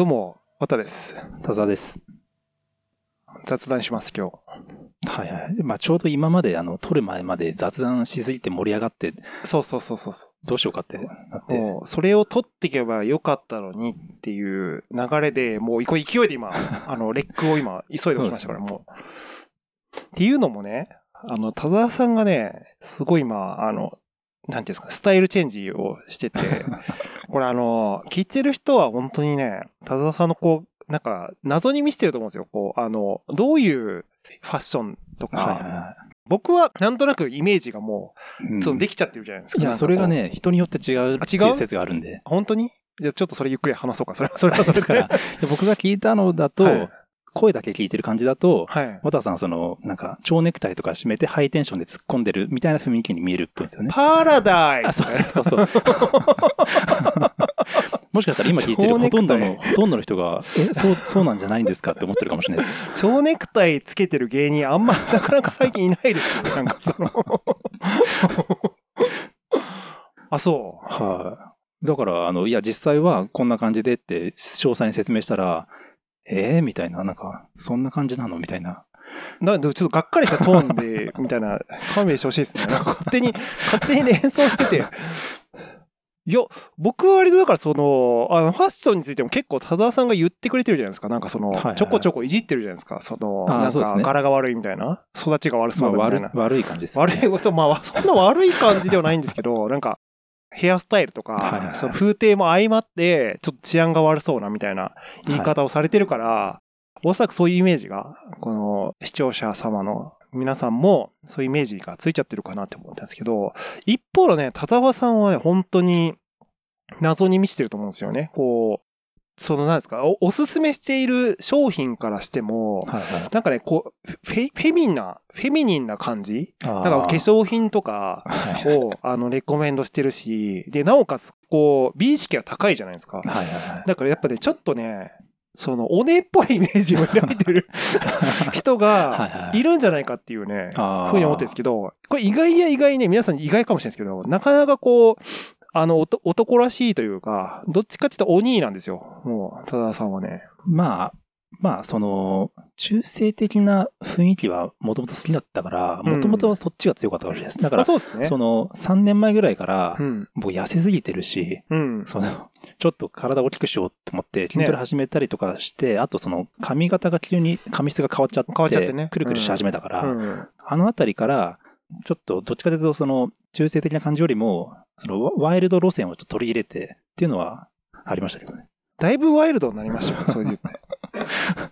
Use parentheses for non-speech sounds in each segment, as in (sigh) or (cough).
どうも、渡です。田沢です。雑談します、今はいはい。まあちょうど今まで、あの、撮る前まで雑談しすぎて盛り上がって、日。そうそうそうそうそどうしようかってなって。もう、それを取っていけばよかったのにっていう流れで、もう、これ勢いで今、(laughs) あの、レックを今、急いで押しましたから、もう。っていうのもね、あの、田沢さんがね、すごい今、あの、なんていうんですかね、スタイルチェンジをしてて、(laughs) これあの、聞いてる人は本当にね、田沢さんのこう、なんか、謎に見せてると思うんですよ。こう、あの、どういうファッションとか、はいはいは僕はなんとなくイメージがもう、いうんそのできちゃってるじゃないですか。いや、それがね、人によって違うってあ違う？いう説があるんで。本当に？じゃあちょっとそれゆっくり話そうか。それは、それはそれから僕が聞いたのだと、はい声だけ聞いてる感じだと、はい。渡さんはその、なんか、蝶ネクタイとか締めてハイテンションで突っ込んでるみたいな雰囲気に見えるっぽいんですよね。パラダイあ、スそうそうそうそう。(laughs) もしかしたら今聞いてるほとんどの、ほとんどの人が、え、そう、そうなんじゃないんですかって思ってるかもしれないです。蝶ネクタイつけてる芸人あんまなかなか最近いないですよね。なんかその。(laughs) あ、そはい。だから、あの、いや、実際はこんな感じでって、詳細に説明したら、えー、みたいな、なんか、そんな感じなの？みたいな。う。なんでちょっとがっかりしたトーンで、(laughs) みたいな、勘弁してほしいですね。なんか勝手に、勝手に連想してて。いや、僕は割とだからその、あの、ファッションについても結構田沢さんが言ってくれてるじゃないですか。なんかそのちょこちょこいじってるじゃないですか。その、なんか柄が悪いみたいな。育ちが悪まあ、そうだみたいな。悪い悪い感じですよね、悪い、そう、まあ、そんな悪い感じではないんですけど、なんか、ヘアスタイルとか、はいはいはいその風景も相まって、ちょっと治安が悪そうなみたいな言い方をされてるから、おそらくそういうイメージが、この視聴者様の皆さんも、そういうイメージがついちゃってるかなって思ったんですけど、一方のね、田沢さんはね、本当に謎に満ちてると思うんですよね。こう、その、なんですか、おおすすめしている商品からしても、はいはい。なんかね、こう、フェフェミンな、フェミニンな感じ？だだから化粧品とかはいはいを、あの、レコメンドしてるし、で、なおかつ、こう、美意識が高いじゃないですか。はいはいはい。だからやっぱね、ちょっとね、その、おねっぽいイメージを抱いてる (laughs) 人はいがはいいるんじゃないかっていうね、あーふうに思ってるんですけど、これ意外や意外ね、皆さん意外かもしれないですけど、なかなかこう、あの、男らしいというか、どっちかっていうとお兄なんですよ。もう、多田さんはね。まあ、まあ、その、中性的な雰囲気はもともと好きだったから、うんもともとはそっちが強かったかもしれないです。だかあら、そうですね。その、3年前ぐらいからう、ん。僕痩せすぎてるし、うん。その、ちょっと体を大きくしようと思って筋トレ始めたりとかして、あとその髪型が急に髪質が変わっちゃって、変わっちゃってねくるくるし始めたから、うん。あのあたりから、ちょっとどっちかというとその中性的な感じよりも、そのワワイルド路線をちょっと取り入れてっていうのはありましたけどね。だいぶワイルドになりましたよね、(laughs) そういう。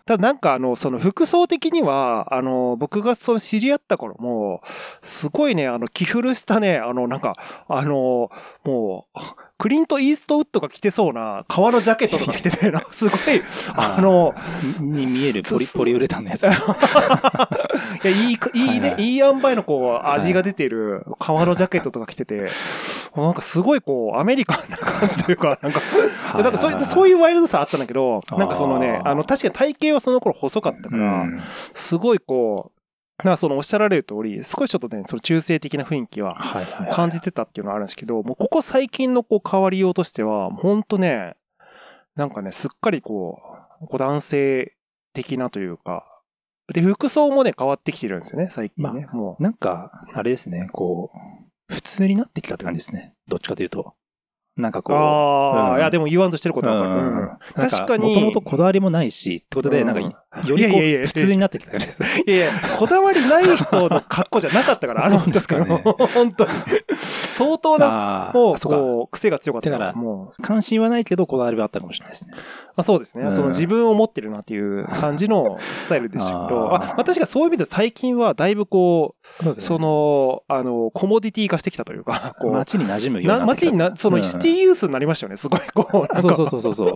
ただなんかあの、その服装的には、あの、僕がその知り合った頃も、すごいね、あの、着古したね、あの、なんか、あの、もう、クリント・イーストウッドが着てそうな革のジャケットとか着てて、な。ん (laughs) かすごい、あの、に見えるポリすポリウレタンのやつ。(laughs) いや、いいか、いいね、はいはい。塩梅のこう、い味が出てる革のジャケットとか着てて、なんかすごいこう、アメリカンな感じというか、なんか、でなんかそういう、そういいうワイルドさあったんだけど、なんかそのね、あの、確かに体型はその頃細かったから、うん。すごいこう、なんかそのおっしゃられる通り、少しちょっとね、その中性的な雰囲気は。感じてたっていうのはあるんですけど、もうここ最近のこう変わりようとしては、ほんとね、なんかね、すっかりこう、こう男性的なというか、で、服装もね、変わってきてるんですよね、最近ね。もう。なんか、あれですね、こう、普通になってきたって感じですね。どっちかというと。なんかこう、ああ、うんいや、でも言わんとしてることはわかる。うん確かにもともとこだわりもないし、ってことで、うんなんか、よりこいやいやいやう、普通になってきた感じです。いやいや、こだわりない人の格好じゃなかったから、あ (laughs) のそうですかね本当に。相当な、あもう、癖が強かったから、だからもう、関心はないけど、こだわりはあったかもしれないですね。あそうですね、うんその自分を持ってるなっていう感じのスタイルでしたけど、ああ確かそういう意味で最近はだいぶこう、そうですそ、の、あの、コモディティ化してきたというか、(laughs) こう、街に馴染むような。街にな、そのうんシティユースになりましたよね、すごい、こう、そうそうそうそうそう。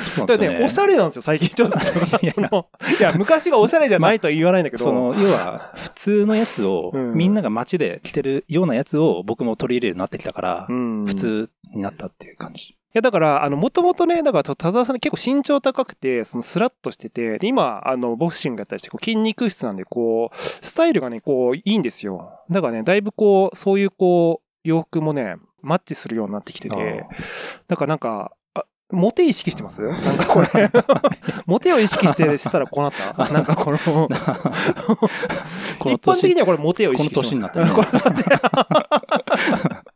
そうね。だからね、おしゃれなんですよ、最近ちょっと。(laughs) やその (laughs) いや、昔がおしゃれじゃないとは言わないんだけど、その、要は、普通のやつを、うん。みんなが街で着てるようなやつを僕も取り入れるようになってきたから、うん。普通になったっていう感じ。いや、だから、あの、もともとね、だから、田沢さん結構身長高くて、そのスラッとしてて、で今、あの、ボクシングやったりして、こう筋肉質なんで、こう、スタイルがね、こう、いいんですよ。だからね、だいぶこう、そういうこう、洋服もね、マッチするようになってきてて、だからなんか、あモテ意識してます？なんかこれ。(laughs) モテを意識してしたらこうなった？なんかこの、一般的年、にはこれモテを意識してます。この年になったね (laughs)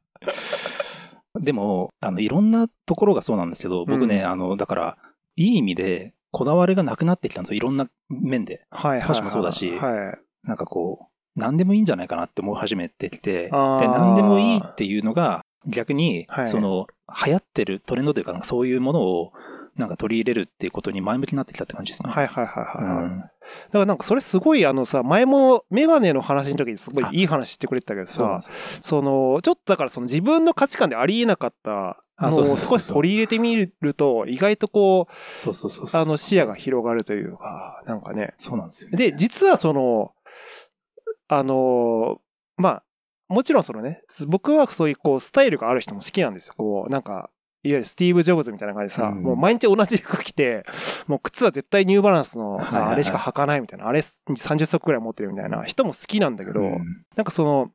でも、あの、いろんなところがそうなんですけど、僕ね、うんあの、だから、いい意味で、こだわりがなくなってきたんですよ。いろんな面で。はいはいもそうだしはい。なんかこう、何でもいいんじゃないかなって思い始めてきて、で、何でもいいっていうのが、逆には、いその、流行ってるトレンドというか、なんかそういうものを、なんか取り入れるっていうことに前向きになってきたって感じですね。はいはいはいはい。うんだからなんかそれすごいあのさ、前もメガネの話の時にすごいいい話してくれてたけどさその、ちょっとだからその自分の価値観でありえなかったのを少し取り入れてみると、意外とこう、そうそうそうそう。あの視野が広がるというか、なんかね。そうなんですよね。で、実はその、あの、まあ、もちろんそのね、僕はそういうこうスタイルがある人も好きなんですよ。こう、なんか、いわゆるスティーブ・ジョブズみたいな感じでさ、うんもう毎日同じ服着て、もう靴は絶対ニューバランスのさ、はいはいはいあれしか履かないみたいな、あれ30足くらい持ってるみたいな人も好きなんだけど、うんなんかその、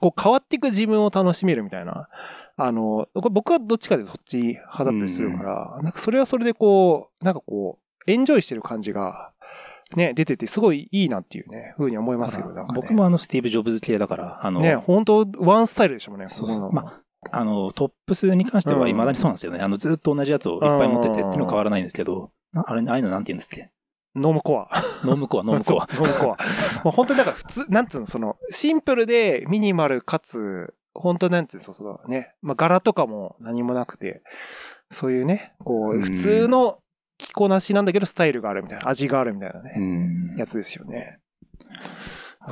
こう変わっていく自分を楽しめるみたいな。あの、これ僕はどっちかでそっち派だったりするから、なんかそれはそれでこう、なんかこう、エンジョイしてる感じが、ね、出ててすごいいいなっていうね、ふうに思いますけど、ね僕もあの、スティーブ・ジョブズ系だから、あの、ね、本当 one style でしょもんね、そうそうまあの、トップスに関しては未だにそうなんですよね。あの、ずっと同じやつをいっぱい持っててっていうのは変わらないんですけど、なあれ、ああいうのなんて言うんですっけ？ normcore。normcore、normcore。そ (laughs) う normcore。もう本当にだから普通、なんつうの、その、シンプルでミニマルかつ、本当なんつうの、そのね、まあ柄とかも何もなくて、そういうね、こう、うん普通の着こなしなんだけどスタイルがあるみたいな、味があるみたいなうね、ん。やつですよね。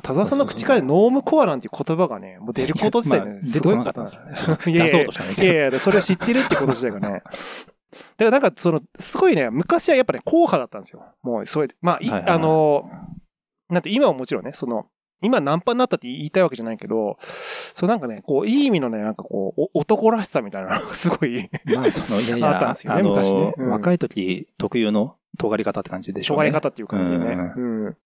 田沢さんの口からノームコアなんていう言葉がね、もう出ること自体ね、すごいかったんですよね (laughs) いやいや出それを知ってるってこと自体がね。(laughs) だからなんかその、すごいね、昔はやっぱね、硬派だったんですよ。もう、それで、まあ、いはいはいはいあの、なんて今はもちろんね、その、今ナンパになったって言いたいわけじゃないけど、そうなんかね、こう、いい意味のね、なんかこう、お男らしさみたいなのが (laughs) すごい、まあ、その、いやいあったんや、ですよね昔ねうん若い時特有の尖り方って感じでしょうね。障害方っていう感じでね。ううん。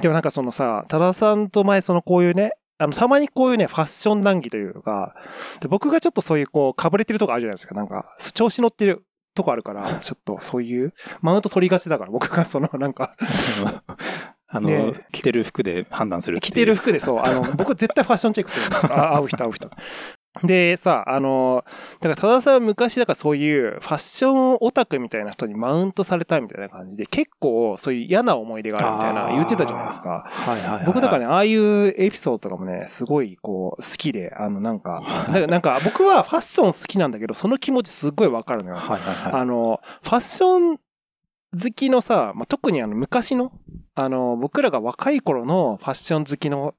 でもなんかそのさ、多田さんと前そのこういうね、あの、たまにこういうね、ファッション談義というか、で僕がちょっとそういうこう、かぶれてるとこあるじゃないですか。なんか、調子乗ってるとこあるから、ちょっとそういう、マウント取りがちだから、僕がそのなんか、(laughs) あの、ね着てる服で判断する着てる服でそう、あの、(laughs) 僕絶対ファッションチェックするんですよ。あ会う人会う人。で、さ、あの、だから、多田さんは昔、だからそういうファッションオタクみたいな人にマウントされたみたいな感じで、結構そういう嫌な思い出があるみたいな言ってたじゃないですか。はいはいはい。僕だからね、ああいうエピソードとかもね、すごいこう、好きで、あの、なんか、なんかなんか僕はファッション好きなんだけど、その気持ちすっごいわかるのよ。はいはいはい。あの、ファッション好きのさ、まあ、特にあの、昔の、あの、僕らが若い頃のファッション好きの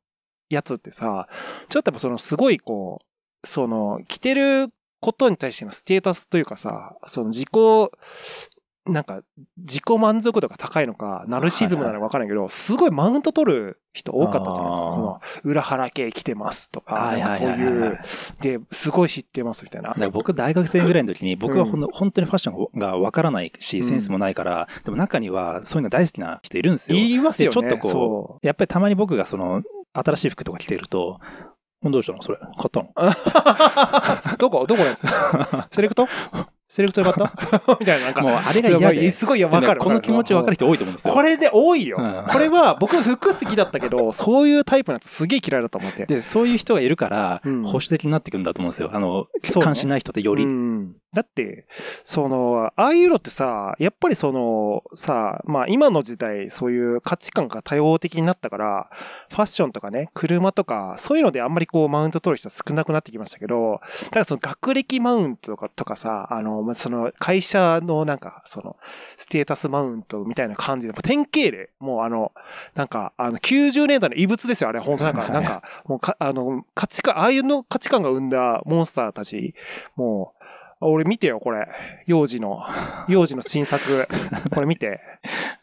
やつってさ、ちょっとやっぱその、すごいこう、その、着てることに対してのステータスというかさ、その自己、なんか、自己満足度が高いのか、ナルシズムなのかわからないけど、すごいマウント取る人多かったじゃないですか。この、裏腹系着てますとか、そうはいう、で、すごい知ってますみたいな。僕大学生ぐらいの時に僕はほんの本当にファッションがわからないし、うんセンスもないから、でも中にはそういうの大好きな人いるんですよ。言いますよね。でちょっとこうそやっぱりたまに僕がその、新しい服とか着てると、どうしたの？それ買ったの？う。(laughs) どこどこのやつ？セレクト？セレクトで買った？(laughs) みたいな、なんか。もうあれが嫌で。すごい、いや、わかる。この気持ちわかる人人多いと思うんですよ。これで多いよ。うんこれは、僕服好きだったけど、(laughs) そういうタイプのやつすげえ嫌いだと思って。で、そういう人がいるからうん、保守的になってくるんだと思うんですよ。あの、そうね関心ない人ってより。うんだって、その、ああいうのってさ、やっぱりその、さ、まあ今の時代、そういう価値観が多様的になったから、ファッションとかね、車とか、そういうのであんまりこうマウント取る人は少なくなってきましたけど、だからその学歴マウントとかとかさ、あの、まあその会社のなんか、その、ステータスマウントみたいな感じで、典型例、もうあの、なんか、あの、90年代の異物ですよ、あれ、本当なんか、なんか、もうか、あの、価値観、ああいうの価値観が生んだモンスターたち、もう、あ俺見てよ、これ。幼児の、幼児の新作。これ見て。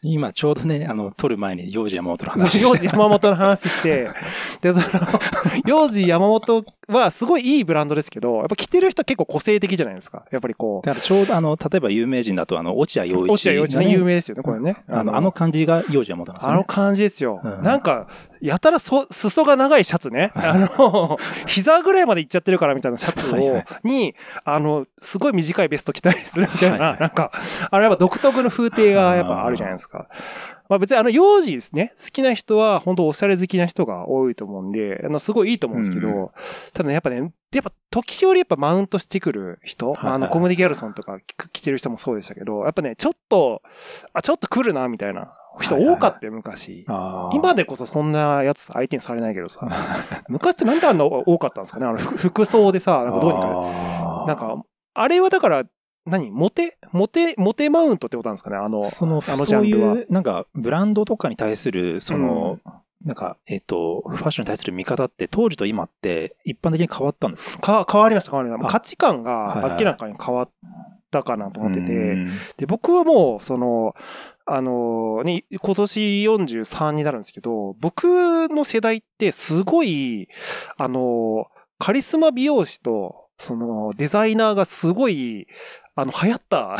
今ちょうどね、あの、撮る前に幼児山本の話して (laughs) 幼児山本の話して、で、その、(laughs) 幼児山本はすごいいいブランドですけど、やっぱ着てる人結構個性的じゃないですか。やっぱりこう。だからちょうどあの、例えば有名人だとあの、落合陽一、落合陽一ね、有名ですよね、これね。あの、あの感じが陽一は持ってますよね。あの感じですよ。うんなんか、やたらそ、裾が長いシャツね。あの、(laughs) 膝ぐらいまでいっちゃってるからみたいなシャツをはいはい、に、あの、すごい短いベスト着たりするみたいな、はいはいなんか、あれやっぱ独特の風景がやっぱあるじゃないですか。まあ別にあの、幼児ですね。好きな人は、本当おしゃれ好きな人が多いと思うんで、あの、すごいいいと思うんですけど、うんただね、やっぱね、やっぱ時折やっぱマウントしてくる人、はいはいあの、コムディ・ギャルソンとか着てる人もそうでしたけど、やっぱね、ちょっと、あ、ちょっと来るな、みたいな人多かったよ、昔。今でこそそんなやつ相手にされないけどさ、(laughs) 昔ってなんであんな多かったんですかね？あのふ服装でさ、なんかどうにか、なんか、あれはだから、何？モテモテ、モテマウントってことなんですかね？あの、その、あのジそういャンルは。う、なんか、ブランドとかに対する、その、なんか、えっ、と、ファッションに対する見方って、当時と今って、一般的に変わったんですか？か変わりました、変わりました。あ。価値観が明らかに変わったかなと思ってて、うん。で、僕はもう、その、あのね、今年43になるんですけど、僕の世代ってすごい、あのカリスマ美容師と、その、デザイナーがすごい、あの、流行った、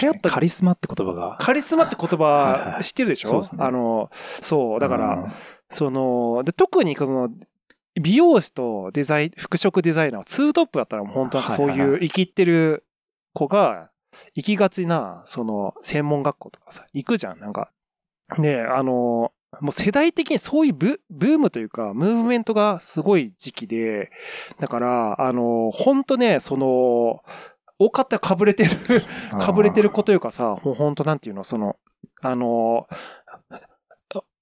流行った。カリスマって言葉が。カリスマって言はいはい葉知ってるでしょ？そうですね。あの、そう、だから、うん、その、で、特にその、美容師とデザイン、服飾デザイナーはツートップだったらもう本当なんかそうはいはい。はいう生きってる子が行きがちな、その、専門学校とかさ、行くじゃん、なんか。で、あの、もう世代的にそういうブブームというか、ムーブメントがすごい時期で、だから、あの、本当ね、その、多かったらかぶれてる (laughs) かぶれてる子というかさ、もう本当なんていうの、その、あの、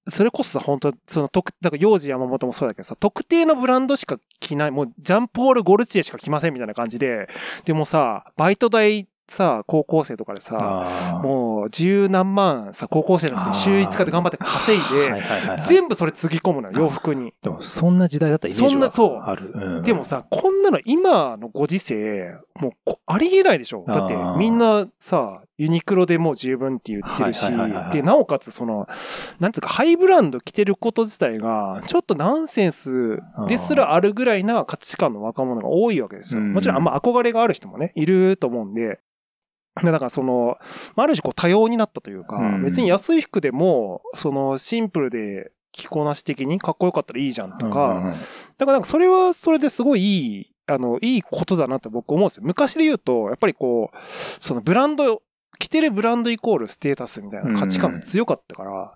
それこそさ、本当その、特、だから、幼児山本もそうだけどさ、特定のブランドしか着ない、もう、ジャンポール・ゴルチエしか着ませんみたいな感じで、でもさ、バイト代さ、高校生とかでさ、もう、十何万さ、高校生のくせに週5日で頑張って稼いで、はいはいはいはい。全部それつぎ込むのよ、洋服に。でも、そんな時代だったイメージはそんなそう。ある。うん。でもさ、こんなの今のご時世、もうこありえないでしょ。だってみんなさ、ユニクロでもう十分って言ってるしで、なおかつその、なんつうか、ハイブランド着てること自体が、ちょっとナンセンスですらあるぐらいな価値観の若者が多いわけですよ。うん。もちろんあんま憧れがある人もね、いると思うんで、でだからその、まあある種こう多様になったというか、うん。別に安い服でも、そのシンプルで着こなし的にかっこよかったらいいじゃんとか、だからなんかそれはそれですごいいい、あの、いいことだなって僕思うんですよ。昔で言うと、やっぱりこう、そのブランド、着てるブランドイコールステータスみたいな価値観が強かったから、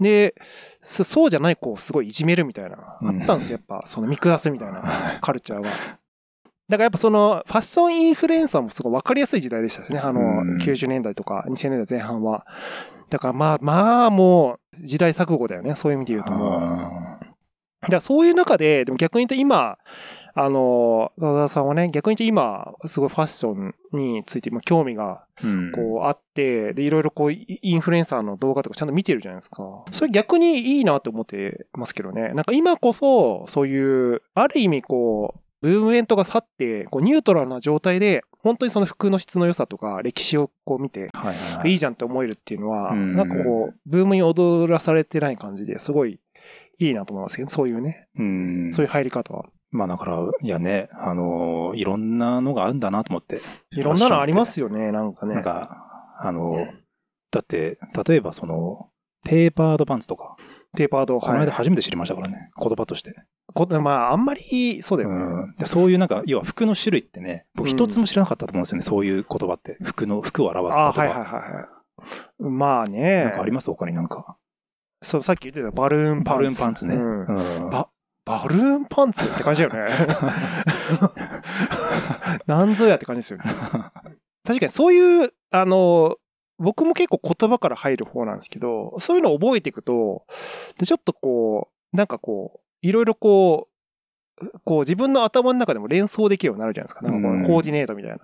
で、そそうじゃない子をすごいいじめるみたいな、あったんですよ。やっぱ、その見下すみたいなカルチャーが。だからやっぱその、ファッションインフルエンサーもすごい分かりやすい時代でしたしね。あの、うん90年代とか2000年代前半は。だからまあ、まあもう、時代錯誤だよね。そういう意味で言うともう。だからそういう中で、でも逆に言うと今、あの、野田さんはね、逆に言うと今、すごいファッションについて今興味がうんこうあって、で、いろいろこう、イインフルエンサーの動画とかちゃんと見てるじゃないですか。それ逆にいいなと思ってますけどね。なんか今こそ、そういう、ある意味こう、ブームメントが去って、こう、ニュートラルな状態で、本当にその服の質の良さとか、歴史をこう見て、はいはいじゃんって思えるっていうのは、うんなんかこう、ブームに踊らされてない感じですごいいいなと思いますけど、そういうね、うんそういう入り方は。まあだから、いやね、あのーいろんなのがあるんだなと思って。いろんなのありますよね、なんかね。なんか、あの、だって、例えばその、テーパードパンツとか、テーパード、この間初めて知りましたからね、言葉として。こまあ、あんまり、そうだよね。うんでそういうなんか、要は服の種類ってね、僕うん一つも知らなかったと思うんですよね、そういう言葉って。服の、服を表す言あ葉。はいはいはいはい。まあね。なんかあります？他になんか。そう、さっき言ってたバルーンパンツ。バルーンパンツね。うんうんばバルーンパンツって感じだよね。(laughs) なんぞやって感じですよね。確かにそういう、あの、僕も結構言葉から入る方なんですけど、そういうのを覚えていくと、でちょっとこう、なんかこう、いろいろこう、こう自分の頭の中でも連想できるようになるじゃないですか。なんかこうコーディネートみたいな。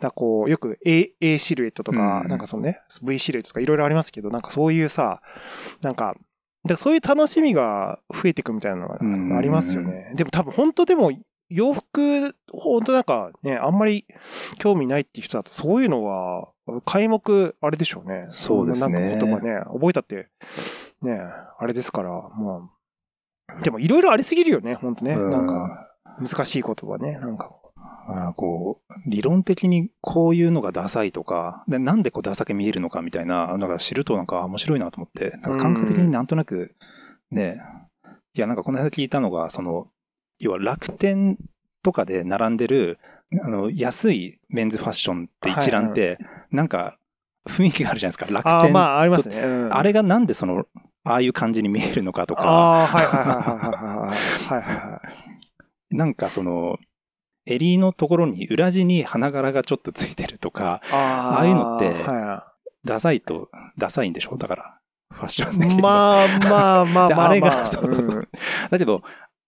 だこう、よく A, A シルエットとか、うんなんかそのね、V シルエットとかいろいろありますけど、なんかそういうさ、なんか、だからそういう楽しみが増えていくみたいなのうんがありますよね。でも多分本当でも洋服、本当なんかね、あんまり興味ないっていう人だとそういうのは、開目、あれでしょうね。そうですねなんか言葉ね、覚えたって、ね、あれですから、もう。でもいろいろありすぎるよね、本当ね。うんなんか、難しい言葉ね、なんか。あこう、理論的にこういうのがダサいとか、でなんでこうダサく見えるのかみたいな、なんか知るとなんか面白いなと思って、なんか感覚的になんとなく、ね、いやなんかこの間聞いたのが、その、要は楽天とかで並んでる、あの、安いメンズファッションって一覧って、なんか雰囲気があるじゃないですか、楽天。ああ、まあ、ありますね。うんあれがなんでその、ああいう感じに見えるのかとか、ああ、はいはいはいはいはいはい。はいはいはい。(laughs) なんかその、襟のところに裏地に花柄がちょっとついてるとか、あああいうのってはダサいと、ダサいんでしょ？だから、ファッションい、的には。まあまあまあまあ、まあ。れが (laughs) そうそうそううんだけど、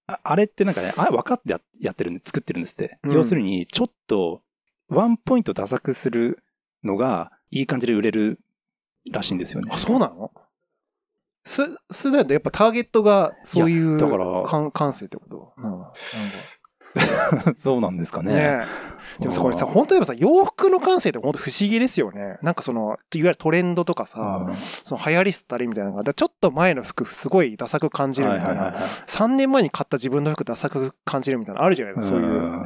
ああれってなんかね、あ分かってややってるんで、作ってるんですって。うん要するに、ちょっと、ワンポイントダサくするのが、いい感じで売れるらしいんですよねあ、。そうなの？そ、それだとやっぱターゲットがそういう感感性ってこと？うん (laughs) そうなんですかね。ねでもさ、これさ、本当にやっぱさ、洋服の感性って本当不思議ですよね。なんかその、いわゆるトレンドとかさ、うんその流行りしたりみたいなのが、ちょっと前の服すごいダサく感じるみたいな。はいはいはいはい3年前に買った自分の服ダサく感じるみたいなのあるじゃないですか、そういう。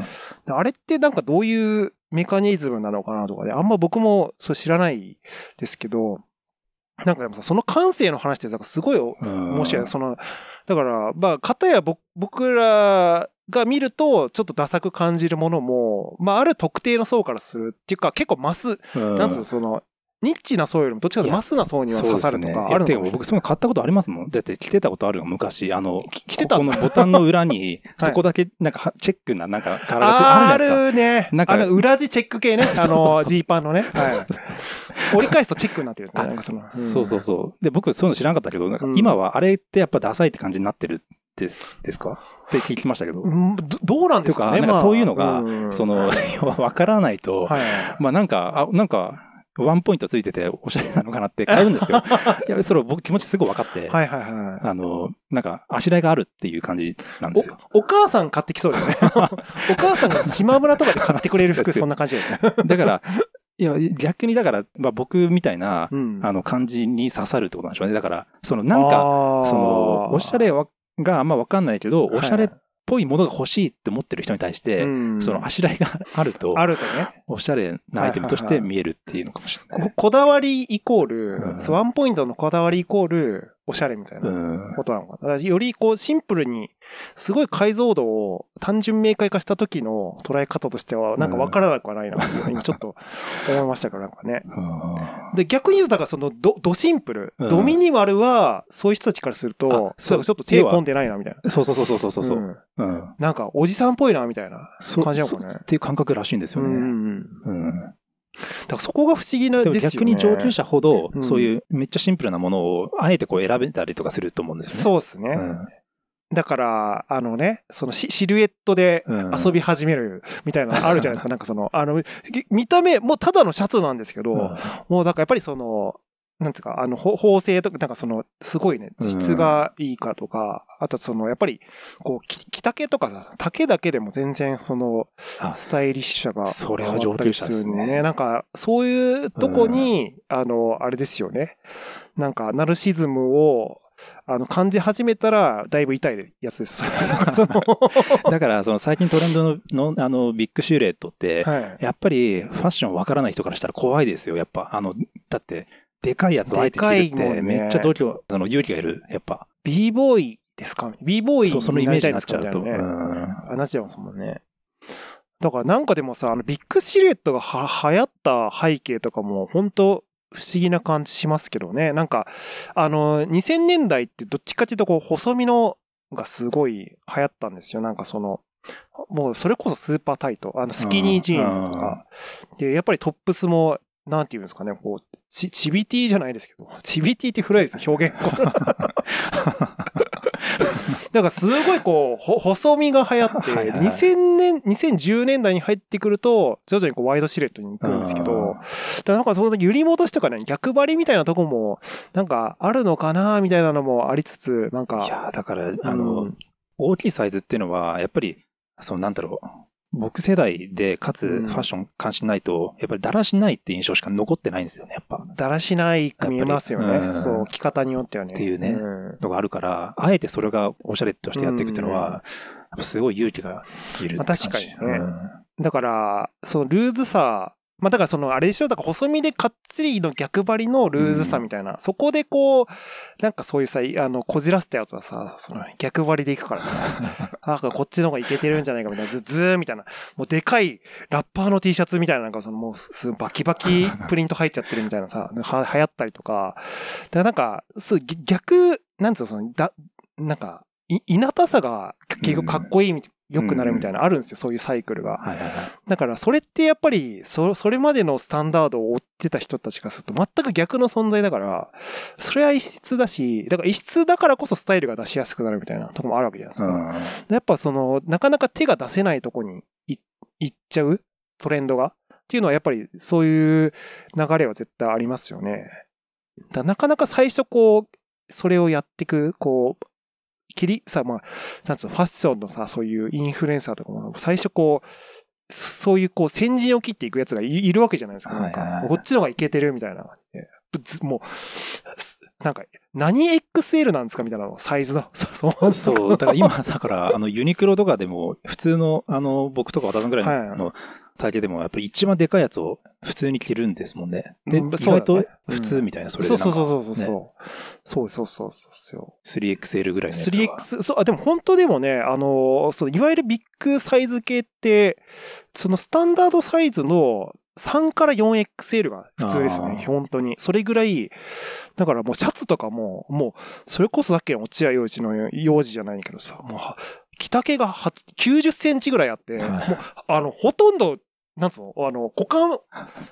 あれってなんかどういうメカニズムなのかなとかで、あんま僕もそう知らないですけど、なんかでもさ、その感性の話ってさ、すごいうん面白い。その、だから、まあ、片や僕僕らが見ると、ちょっとダサく感じるものも、まあ、ある特定の層からするっていうか、結構マス、うんなんつうの、その、ニッチな層よりも、どっちかというとマスな層には刺さるとか、あるのかかも僕、そういうの買ったことありますもん？だって着てたことあるよ、昔。あの、き着てた？ここのボタンの裏に、そこだけ、なんかは、チェックな、なんか、柄がついああるじゃないですか。るね。なんかあの、裏地チェック系ね。あの、うジーパンのね。はい。折り返すとチェックになってるんですね。あなんかその。んそうそうそう。で、僕、そういうの知らなかったけど、なんかうん今はあれってやっぱダサいって感じになってるですですか？って聞きましたけど。うんどどうなんですかね？とかそういうのがんその、(laughs) わからないと、はい。まあなんか、あ、なんか、ワンポイントついてておしゃれなのかなって買うんですよ。(laughs) いや、それ僕気持ちすごい分かって、はいはいはい。あの、なんか、あしらいがあるっていう感じなんですよ。おお母さん買ってきそうだよね。(laughs) お母さんが島村とかで買ってくれる服、そんな感じだよね。だから、いや、逆にだから、まあ僕みたいな、うんあの、感じに刺さるってことなんでしょうね。だから、その、なんか、かその、おしゃれはがあんま分かんないけど、おしゃれっはいぽいものが欲しいって思ってる人に対して、うんそのあしらいがあると、あるとね。おしゃれなアイテムとして見えるっていうのかもしれない。ここだわりイコール、ワンポイントのこだわりイコール、おしゃれみたいなうん。ことなのかな。よりこうシンプルに、すごい解像度を単純明快化した時の捉え方としては、なんかわからなくはないなっていう今ちょっと (laughs) 思いましたから、なんかね。うんで、逆に言うと、だからそのド、ドシンプル、うんドミニマルは、そういう人たちからすると、あそうちょっと手込んでないな、みたいな。そうそうそうそうそうそう。んうん。なんか、おじさんっぽいな、みたいなそう感じなのかね。っていう感覚らしいんですよね。うんうんうん。うん。だからそこが不思議なですよね。逆に上級者ほどう、んそういうめっちゃシンプルなものを、あえてこう選べたりとかすると思うんですよね。そうですね。うんだから、あのね、そのシシルエットでうん遊び始めるみたいなのあるじゃないですか。なんかその、あの、ぎ見た目、もうただのシャツなんですけど、うんもうだからやっぱりその、なんつうか、あの、ほ縫製とか、なんかその、すごいね、質がいいかとか、あとその、やっぱり、こう、き着丈とかさ、丈だけでも全然、その、あスタイリッシュさがそれは上級者ですねなんか、そういうとこに、あの、あれですよね。なんか、ナルシズムを、あの、感じ始めたら、だいぶ痛いやつです。(laughs) だから、その最近トレンドののあのビッグシュレットって、はい。やっぱりファッションわからない人からしたら怖いですよ、やっぱ。あの、だって、でかいやつをあえて着るっでかいもんねてめっちゃ度胸、あの勇気がいる、やっぱ。b ボーイですか ?b ボーイそう、そのイメージになっちゃうと。うんあなっちゃいますもんね。だからなんかでもさ、あのビッグシルエットがは流行った背景とかも本当不思議な感じしますけどね。なんか、あの、2000年代ってどっちかっていうとこう細身のがすごい流行ったんですよ。なんかその、もうそれこそスーパータイト、あのスキニージーンズとか。で、やっぱりトップスも、なんていうんですかね、こう、チチビティじゃないですけど、チビティって古いですよ、表現。(laughs) だからすごいこう、ほ細身が流行って、はいはい。2000年、2010年代に入ってくると、徐々にこうワイドシルエットに行くんですけど、だからなんかその揺り戻しとかね、逆張りみたいなとこも、なんかあるのかなみたいなのもありつつ、なんか、いや、だから、あうのん、大きいサイズっていうのは、やっぱり、そのなんだろう、僕世代で、かつうん。ファッション関心ないと、やっぱりだらしないって印象しか残ってないんですよね、やっぱ。だらしないく見えますよね。うん。そう、着方によってはね。っていうねん。のがあるから、あえてそれがおしゃれとしてやっていくっていうのは、ぱすごい勇気がいるってまあ確かにね。うん。だから、そのルーズさ、まあだからそのあれでしょ？だから細身でかっつりの逆張りのルーズさみたいな、そこでこう、なんかそういうさ、あの、こじらせたやつはさ、その逆張りでいくからね。(laughs) あ、こっちの方がいけてるんじゃないかみたいな、ず、ずーみたいな。もうでかいラッパーの T シャツみたいな、なんかそのもうす、バキバキプリント入っちゃってるみたいなさ、は、流行ったりとか。だからなんか、そう、ぎ逆、なんつうの、その、だ、なんか、い、いなたさが結局かっこいいみ、良くなるみたいな、あるんですよ、そういうサイクルが。はいはいはい。だからそれってやっぱりそそれまでのスタンダードを追ってた人たちからすると全く逆の存在だからそれは異質だしだから異質だからこそスタイルが出しやすくなるみたいなとこもあるわけじゃないですか。うんやっぱそのなかなか手が出せないとこにい行っちゃう？トレンドが？っていうのはやっぱりそういう流れは絶対ありますよね。だからなかなか最初こうそれをやっていくこう切りさまあなんつうのファッションのさそういうインフルエンサーとかも最初こうそういうこう先陣を切っていくやつがいいるわけじゃないですか。なんかこっちの方がいけてるみたいな。もう、すなんか、何 XL なんですか？みたいなのサイズの。(laughs) そうそう。だから今、だから、あの、ユニクロとかでも、普通の、あの、僕とか和田さんぐらいの体型でも、やっぱり一番でかいやつを普通に着るんですもんね。で、うん意外と普通みたいな、それでなそうそうそうそうそう。ねそうそうそうそうそう。3XL ぐらいのやつは。3X、そう、あ、でも本当でもね、あの、そう、いわゆるビッグサイズ系って、そのスタンダードサイズの3から 4XL が普通ですね本当に。それぐらい、だからもうシャツとかも、もう、それこそさっきの落合陽一の幼児じゃないけどさ、もうは、着丈がは90センチぐらいあって、はいもう、あの、ほとんど、なんつうの？あの、股間、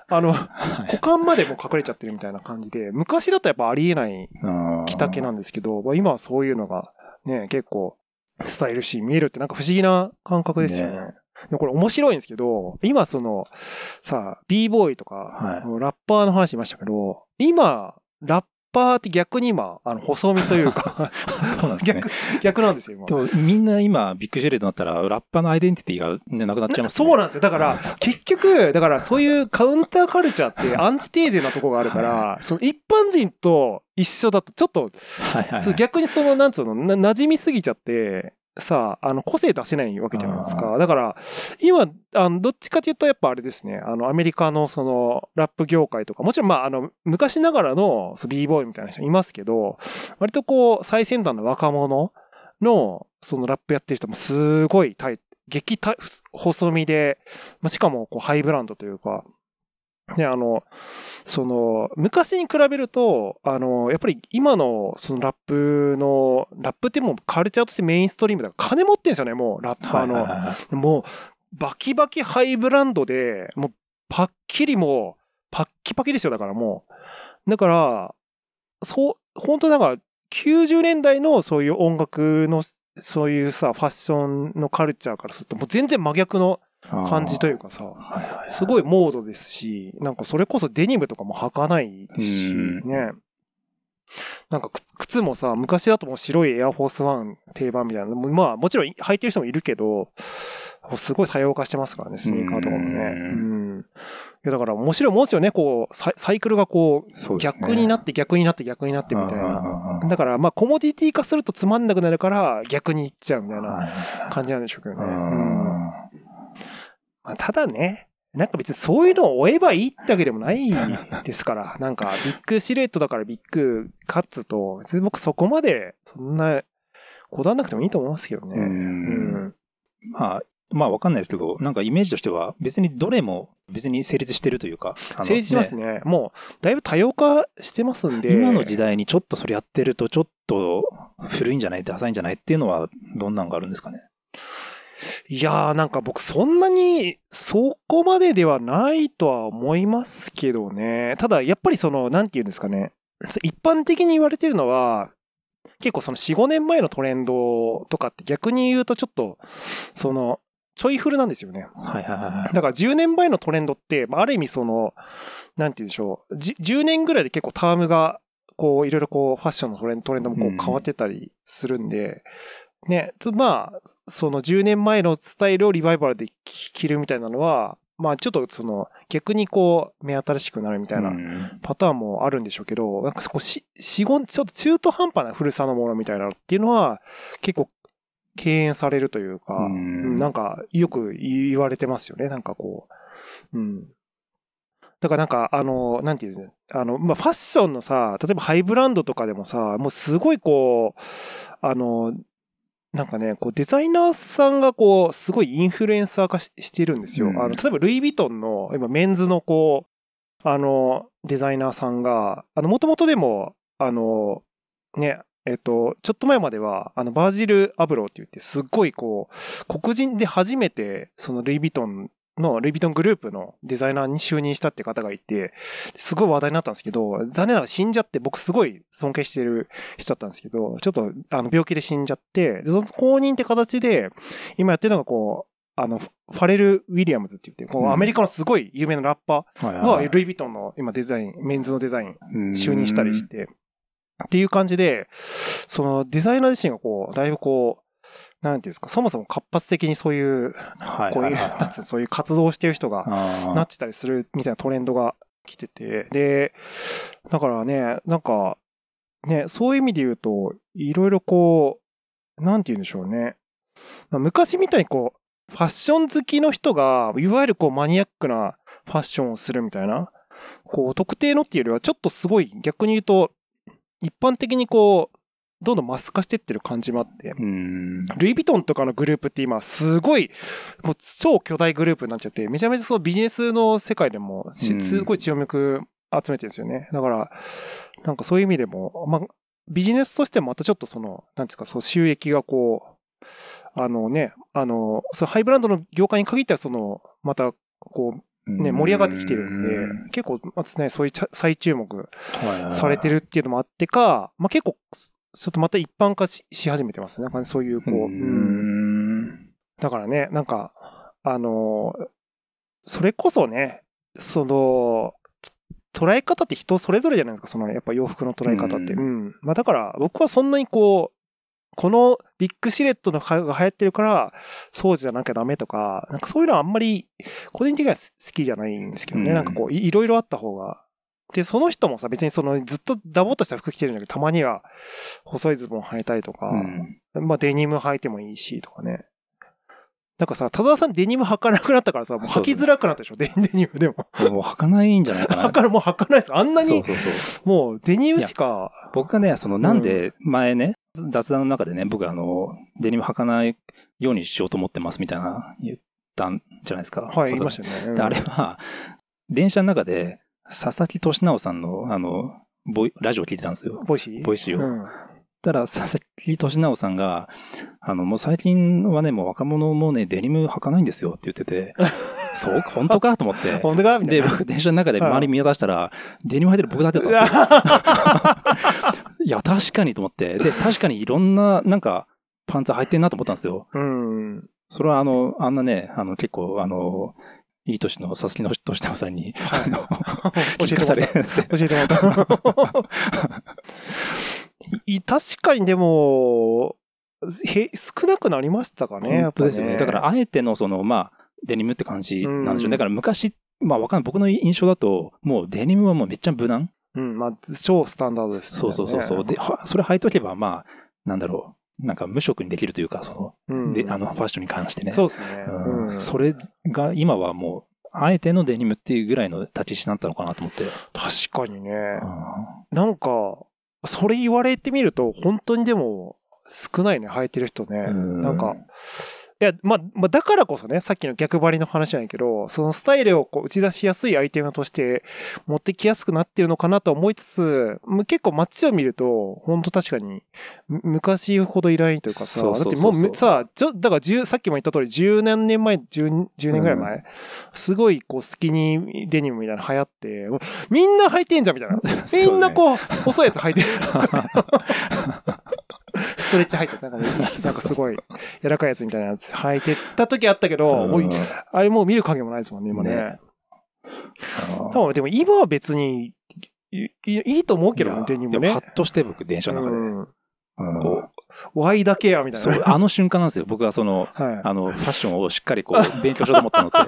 あの、はい。股間までもう隠れちゃってるみたいな感じで、昔だとやっぱありえないうん着丈なんですけど、まあ今はそういうのがね、結構スタイルシー見えるってなんか不思議な感覚ですよね。ね。でもこれ面白いんですけど、今その、さあ、b ボーイとか、はい。ラッパーの話しましたけど、今、ラッパーって逆に今、あの、細身というか、(laughs) そうなんですね。逆、逆なんですよ、今。でもみんな今、ビッグジェレードになったら、ラッパーのアイデンティティが、ね、なくなっちゃいますそうなんですよ。だから、結局、だからそういうカウンターカルチャーってアンチテーゼなとこがあるから、その一般人と一緒だとちょっとはいはいはい。逆にその、なんつうの、な馴染みすぎちゃって、さあ、あの、個性出せないわけじゃないですか。だから、今、あの、どっちかというと、やっぱあれですね、あの、アメリカのその、ラップ業界とか、もちろん、まあ、あの、昔ながらの、そう b ボーイみたいな人いますけど、割とこう、最先端の若者の、そのラップやってる人もすごいタイ激細身で、まあしかも、こう、ハイブランドというか、ね、あの、その、昔に比べると、あの、やっぱり今のそのラップの、ラップってもうカルチャーとしてメインストリームだから金持ってんですよね、もう、ラッパーの。もう、バキバキハイブランドで、もう、パッキリもう、パッキパキですよ、だからもう。だから、そう、本当なんか、90年代のそういう音楽の、そういうさ、ファッションのカルチャーからすると、もう全然真逆の感じというかさ、はいはいはいすごいモードですし、なんかそれこそデニムとかも履かないですし、うんね。なんか靴靴もさ、昔だともう白いエアフォースワン定番みたいな、まあもちろん履いてる人もいるけど、すごい多様化してますからね、スニーカーとかもね。ううんん。いやだから面白いもんですよね、こう、サイクルがこう、逆になって逆になって逆になってみたいな。なだからまあコモディティ化するとつまんなくなるから逆にいっちゃうみたいなはい感じなんでしょうけどね。ううんまあ、ただね、なんか別にそういうのを追えばいいってわけでもないですから、(laughs) なんかビッグシルエットだからビッグカッツと、別に僕そこまでそんなこだわんなくてもいいと思いますけどね。うんうんまあ、まあわかんないですけど、なんかイメージとしては別にどれも別に成立してるというか。成立しますね。もう、だいぶ多様化してますんで。今の時代にちょっとそれやってるとちょっと古いんじゃない？ダサいんじゃない？っていうのはどんなんがあるんですかね？いやーなんか僕そんなにそこまでではないとは思いますけどね。ただやっぱりその、なんて言うんですかね。一般的に言われてるのは、結構その4、5年前のトレンドとかって逆に言うとちょっと、その、ちょい古なんですよね。はいはいはいはい。だから10年前のトレンドって、まあある意味その、なんて言うんでしょう。じ10年ぐらいで結構タームが、こう、いろいろこう、ファッションのトレンドもこうんう変わってたりするんで、ね、つまあ、その10年前のスタイルをリバイバルで着るみたいなのは、まあちょっとその、逆にこう、目新しくなるみたいなうんパターンもあるんでしょうけど、なんかそこし、四五、ちょっと中途半端な古さのものみたいなのっていうのは、結構、敬遠されるというか、うんうんなんかよく言われてますよね。なんかこう。うん。だからなんか、あの、なんていうんですね。あの、まあ、ファッションのさ、例えばハイブランドとかでもさ、もうすごいこう、あの、なんかね、こうデザイナーさんがこう、すごいインフルエンサー化ししてるんですよ。うんあの、例えばルイ・ヴィトンの、今メンズのこう、あの、デザイナーさんが、あの、もともとでも、あの、ね、えっと、ちょっと前までは、あの、バージル・アブローって言って、すっごいこう、黒人で初めて、そのルイ・ヴィトンの、ルイ・ヴィトングループのデザイナーに就任したって方がいて、すごい話題になったんですけど、残念ながら死んじゃって、僕すごい尊敬してる人だったんですけど、ちょっと、あの、病気で死んじゃって、でその公認って形で、今やってるのがこう、あの、ファレル・ウィリアムズって言って、こううんアメリカのすごい有名なラッパはいーが、ルイ・ヴィトンの今デザイン、メンズのデザイン就任したりし。て、っていう感じで、そのデザイナー自身がこう、だいぶこう、なんていうんですか、そもそも活発的にそういう、はい。こういう、そういう活動をしてる人があなってたりするみたいなトレンドが来てて、で、だからね、なんか、ね、そういう意味で言うと、いろいろこう、なんて言うんでしょうね。まあ昔みたいにこう、ファッション好きの人が、いわゆるこうマニアックなファッションをするみたいな、こう特定のっていうよりはちょっとすごい逆に言うと、一般的にこう、どんどんマス化してってる感じもあって、うん。ルイ・ヴィトンとかのグループって今すごい、もう超巨大グループになっちゃって、めちゃめちゃそのビジネスの世界でもすごい注目集めてるんですよね。だから、なんかそういう意味でも、まあ、ビジネスとしてもまたちょっとその、なんですか、そう収益がこう、あのね、あの、そのハイブランドの業界に限ってはその、また、こう、ね、盛り上がってきてるんで、結構、まずね、そういう再注目されてる。るっていうのもあってか、まあ結構、ちょっとまた一般化しし始めてますね。なんかそういう、こう、ううんん。だからね、なんか、あのーそれこそね、その、捉え方って人それぞれじゃないですか、その、やっぱ洋服の捉え方って。ううん。まあだから、僕はそんなにこう、このビッグシレットのが流行ってるから、そうじゃなきゃダメとか、なんかそういうのはあんまり、個人的には好きじゃないんですけどね。うんなんかこうい、いろいろあった方が。で、その人もさ、別にその、ずっとダボっとした服着てるんだけど、たまには細いズボン履いたりとか、うんまあデニム履いてもいいし、とかね。なんかさ、田沢さんデニム履かなくなったからさ、もう履きづらくなったでしょ、デデニムでも。もう履かないんじゃないかな。履かな、もう履かないです。あんなに、そうそうそう。もうデニムしか、僕がね、そのなんで前ね、雑談の中でね、僕あの、デニム履かないようにしようと思ってますみたいな言ったんじゃないですか。はい、言いましたよね。うんであれは、電車の中で、佐々木俊尚さんの、あの、ボイラジオ聞いてたんですよ。ボイシー？ボイシーをうんたら、佐々木俊尚さんが、あの、もう最近はね、もう若者もね、デニム履かないんですよって言ってて、(laughs) そうか、本当かと思って。本当か？みたいで、な。僕、電車の中で周り見渡したら、デニム履いてる僕だってたんいですよ。や (laughs) いや、確かにと思って。で、確かにいろんな、なんか、パンツ履いてんなと思ったんですよ。うん。それはあの、あんなね、あの、結構、あの、いい年の佐々木の俊直さんに、あの、(laughs) 教えてもらった。教えてもらった。い (laughs) 確かにでも、へ少なくなりましたかね、本当ですよね。やっぱだから、あえてのその、まあ、デニムって感じなんでしょう。うんだから昔、まあわかんない。僕の印象だと、もうデニムはもうめっちゃ無難。うん、まあ、超スタンダードですそうそうそうそう。で、はそれ履いとけば、まあ、なんだろう。なんか無色にできるというか、そうんの、で、あの、ファッションに関してね。そうですね。うんうんそれが今はもう、あえてのデニムっていうぐらいの立ち位置になったのかなと思って。確かにね。うなんか、それ言われてみると、本当にでも、少ないね、履いてる人ね。んなんか、いや、まあ、まあ、だからこそね、さっきの逆張りの話なんやけど、そのスタイルをこう打ち出しやすいアイテムとして持ってきやすくなってるのかなと思いつつ、結構街を見ると、本当確かに、む昔ほどいないというかさ、だってもうむさ、ちょ、だから10さっきも言った通り、十何年前、10, 10年ぐらい前、すごいこうスキニーデニムみたいなの流行って、みんな履いてんじゃんみたいな。(laughs) みんなこう、細いやつ履いてる。(laughs) ストレッチ履いてる。(laughs) なんかね、なんかすごい、柔らかいやつみたいなやつ履いてた時あったけど、うんもういあれもう見る影もないですもんね、今ね。ね多分でも今は別にいいと思うけどねデニムねいやパ。ッとして僕電車の中で。うんうんこう、Y だけや、みたいな。そう、あの瞬間なんですよ。僕はその、はい。あの、ファッションをしっかりこう、勉強しようと思ったのって、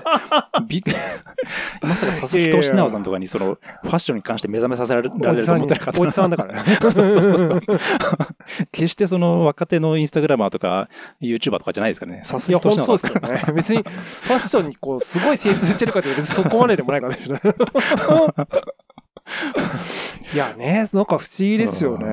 びっ (laughs) まさか佐々木俊直さんとかにその、ファッションに関して目覚めさせられると思ってなかった。おじさんだからね。そうそうそうそう。決してその若手のインスタグラマーとか、YouTuber とかじゃないですからね。佐々木本俊直さん当そうですよね。別に、ファッションにこう、すごい精通してるかというと、別にそこまででもないからね。(laughs) いやね、なんか不思議ですよね。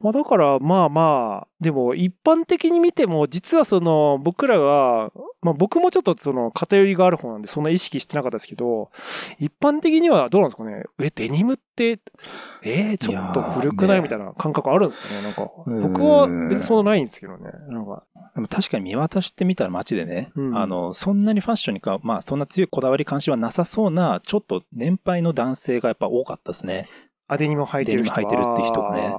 まあだから、まあまあ、でも一般的に見ても、実はその、僕らが、まあ僕もちょっとその偏りがある方なんで、そんな意識してなかったですけど、一般的にはどうなんですかね？え、デニムって、えー、ちょっと古くないみたいな感覚あるんですかね？なんか。うん僕は別にそんなないんですけどね。なんか。でも確かに見渡してみたら街でね、うんあの、そんなにファッションにか、まあそんな強いこだわり関心はなさそうな、ちょっと年配の男性がやっぱ多かったですね。あ、デニム履いてる人デニム履いてるって人がね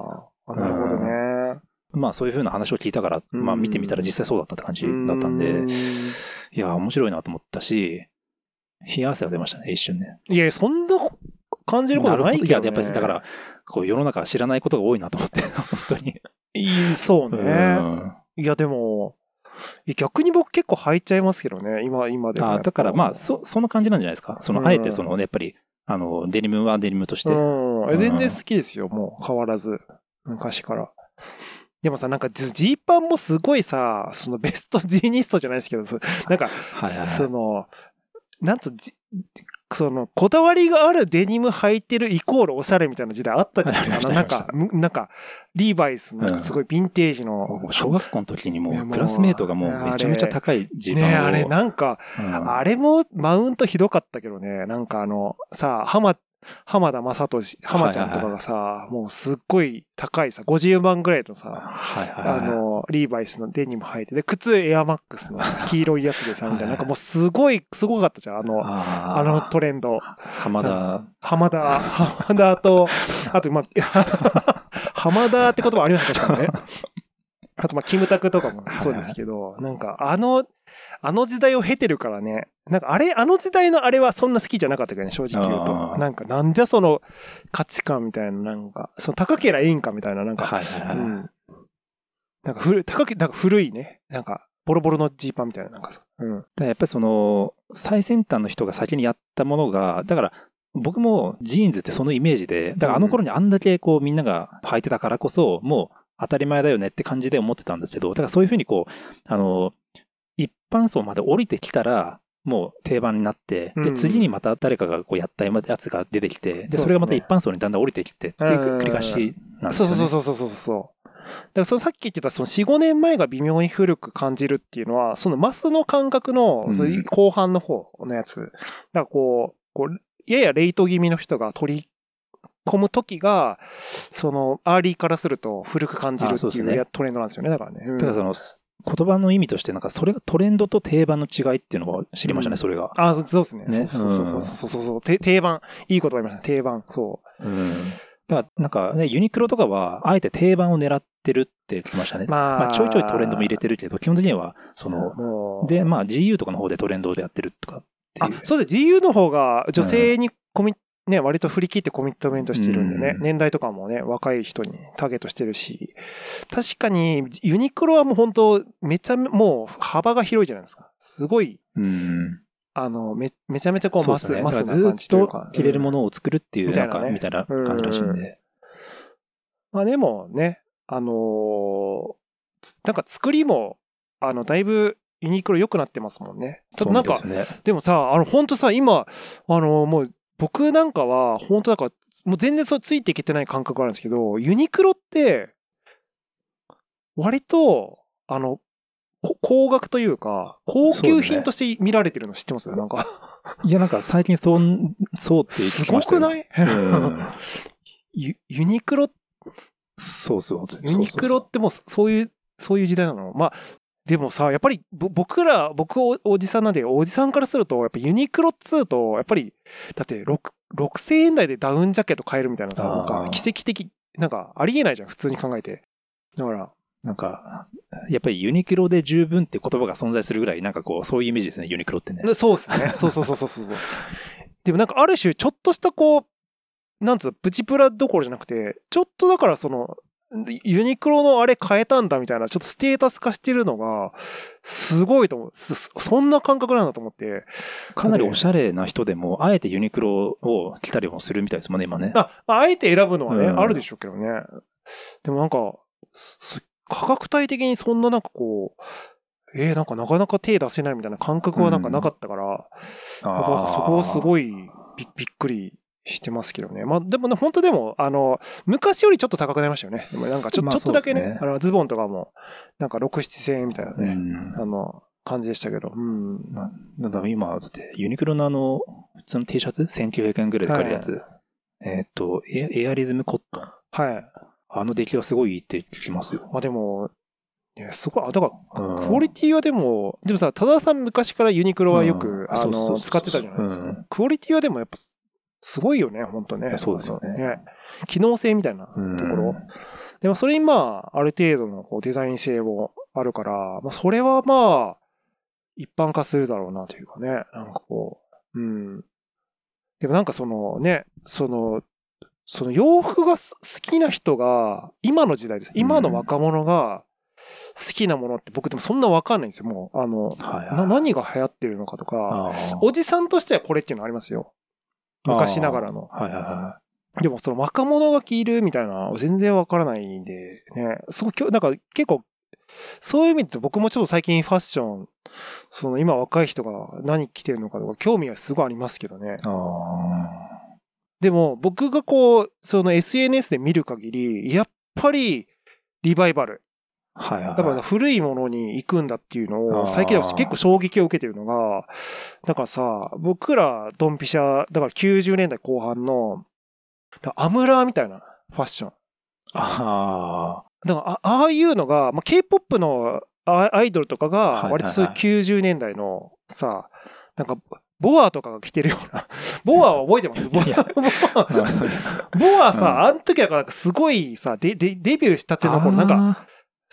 なるほどね。まあそういう風な話を聞いたから、うんまあ見てみたら実際そうだったって感じだったんで、いや、面白いなと思ったし、冷や汗が出ましたね、一瞬ね。いや、そんな感じることないけど、ね。いや、やっぱりだから、こう世の中知らないことが多いなと思って、(laughs) 本当に。いいそうね。うんいや、でも、逆に僕結構履いちゃいますけどね、今、今でも。あだからまあ、そ、その感じなんじゃないですか。その、うんあえてそのね、やっぱり、あの、デニムはデニムとして。うん。え全然好きですよ、もう変わらず。昔から。でもさ、なんかジジーパンもすごいさ、そのベストジーニストじゃないですけど、そなんか、はいはいはい。その、なんとじ、その、こだわりがあるデニム履いてるイコールおしゃれみたいな時代あったじゃないですか。なんか、むなんか、リーバイスのすごいヴィンテージの、もう小学校の時にもクラスメートがもうめちゃめちゃ高いジーパンを。ねあれなんか、うんあれもマウントひどかったけどね、なんかあの、さ、浜、浜田雅俊、浜ちゃんとかがさ、もうすっごい高いさ、50万ぐらいのさ、はいはいはい。あの、リーバイスのデニム履いて、で、靴エアマックスの黄色いやつでさ、みたいな、なんかもうすごい、すごかったじゃん、あの、あのトレンド。浜田、浜田、浜田と、あと、まあ、(laughs) 浜田って言葉ありました、確かにね。あと、まあ、キムタクとかもそうですけど、なんか、あの、あの時代を経てるからね、なんか、あれ、あの時代のあれはそんな好きじゃなかったけどね、正直言うと。なんか、なんじゃその価値観みたいな、なんか、その高けりゃいいんかみたいな、なんか、はいはいはい。うん。なんか、古い、高け、なんか古いね、なんか、ボロボロのジーパンみたいな、なんかさ。うん。だやっぱりその、最先端の人が先にやったものが、だから、僕もジーンズってそのイメージで、だからあの頃にあんだけこうみんなが履いてたからこそ、もう当たり前だよねって感じで思ってたんですけど、だからそういうふうにこう、あの、一般層まで降りてきたら、もう定番になって、で、うん次にまた誰かがこうやったやつが出てきて、で、それがまた一般層にだんだん降りてきてっていううん繰り返しなんですそうよね。そうそうそうそうそう。だからそのさっき言ってたその4、5年前が微妙に古く感じるっていうのは、そのマスの感覚の後半の方のやつ。だからこう、こうやや late 気味の人が取り込む時が、その early からすると古く感じるっていうトレンドなんですよね。だからね。うんだからその、言葉の意味として、なんかそれがトレンドと定番の違いっていうのを知りましたね、うんそれが。あ、そうそうですね。ねそうそうそうそうそうそう、て定番。いい言葉言いましたね。定番。そうん。だから、なんかね、ユニクロとかは、あえて定番を狙ってるって聞きましたね。う。まあ、まあ、ちょいちょいトレンドも入れてるけど、基本的には、その、で、まあ、GU とかの方でトレンドでやってるとかっていう。あそうです。GU の方が女性にコミ、ね、割と振り切ってコミットメントしてるんでね、うん年代とかもね、若い人にターゲットしてるし、確かにユニクロはもう本当めちゃめ、もう幅が広いじゃないですか。すごい、うん。あの、め、めちゃめちゃこうマス。マスずっ感じというとか。着れるうんものを作るっていう、なんか、みたいな感じらしいんで。まあでもね、あのなんか作りも、あの、だいぶユニクロ良くなってますもんね。ただなんか、ですね。でもさ、あの、本当さ、今、あの、もう、僕なんかは、本当だから、もう全然そうついていけてない感覚があるんですけど、ユニクロって、割と、あの、こ高額というか、高級品として見られてるの知ってます？なんか、いや、なんか最近そう、そうって聞すきましたよ。ごくない？うん。(laughs) ユユニクロ、そうそう。ユニクロってもうそういう、そういう時代なの。まあ、でもさ、やっぱりぼ僕ら、僕おおじさんなんで、おじさんからすると、やっぱユニクロっつうと、やっぱり、だって6、6000円台でダウンジャケット買えるみたいなさ、なんあかー奇跡的、なんかありえないじゃん、普通に考えて。だから、なんか、やっぱりユニクロで十分って言葉が存在するぐらい、なんかこう、そういうイメージですね、ユニクロってね。でそうですね。(laughs) そうそうそうそうそう。でもなんかある種、ちょっとしたこう、なんつうの、プチプラどころじゃなくて、ちょっとだからその、ユニクロのあれ変えたんだみたいな、ちょっとステータス化してるのが、すごいと思う。すそんな感覚なんだと思って。かなりおしゃれな人でも、あえてユニクロを着たりもするみたいですもんね、今ね。あ、まああえて選ぶのはね、うんあるでしょうけどね。でもなんか、す価格帯的にそんななんかこう、えー、なんかなかなか手出せないみたいな感覚はなんかなかったから、僕はそこをすい。ごいびびっくりしてますけどね。まあでもね、本当でも、あの、昔よりちょっと高くなりましたよね。でもなんかちょ,、まあちょっとだけねあの、ズボンとかも、なんか6、7千円みたいなうね、ん。あの、感じでしたけど。うん。だから今、だってユニクロのあの、普通の T シャツ ?1900 円ぐらいで買えるやつ。えーっとエ、エアリズムコットン。はい。あの出来はすごいいいって聞きますよ。まあでも、ね、すごい、あ、だから、うんクオリティはでも、でもさ、多田さん昔からユニクロはよく、うんあの、使ってたじゃないですか。うんクオリティはでもやっぱ、すごいよね、本当ね。そうですよね機能性みたいなとこうんろ。でもそれにまあ、ある程度のこうデザイン性もあるから、まあそれはまあ、一般化するだろうなというかね。なんかこう、うん。でもなんかそのね、その、その洋服がす好きな人が、今の時代です。今の若者が好きなものって僕でもそんなわかんないんですよ。もう、あの、はいはいな何が流行ってるのかとか、おじさんとしてはこれっていうのありますよ。昔ながらの。はいはいはでもその若者が着るみたいな全然わからないんで、ね。すごなんか結構、そういう意味で僕もちょっと最近ファッション、その今若い人が何着てるのかとか興味はすごいありますけどね。でも僕がこう、その SNS で見る限り、やっぱりリバイバル。あ。はいはいはい。だから古いものに行くんだっていうのを最近では結構衝撃を受けてるのが、だからさ、僕らドンピシャ、だから90年代後半の、アムラーみたいなファッション。あだからあああいうのが、まあ、K-POP のアアイドルとかがはいはいはい割とそういう90年代のさ、なんかボアとかが着てるような。(laughs) ボアは覚えてます？ボアボアさ、あの時はなんかすごいさ、デデデビューしたての頃、なんか、か、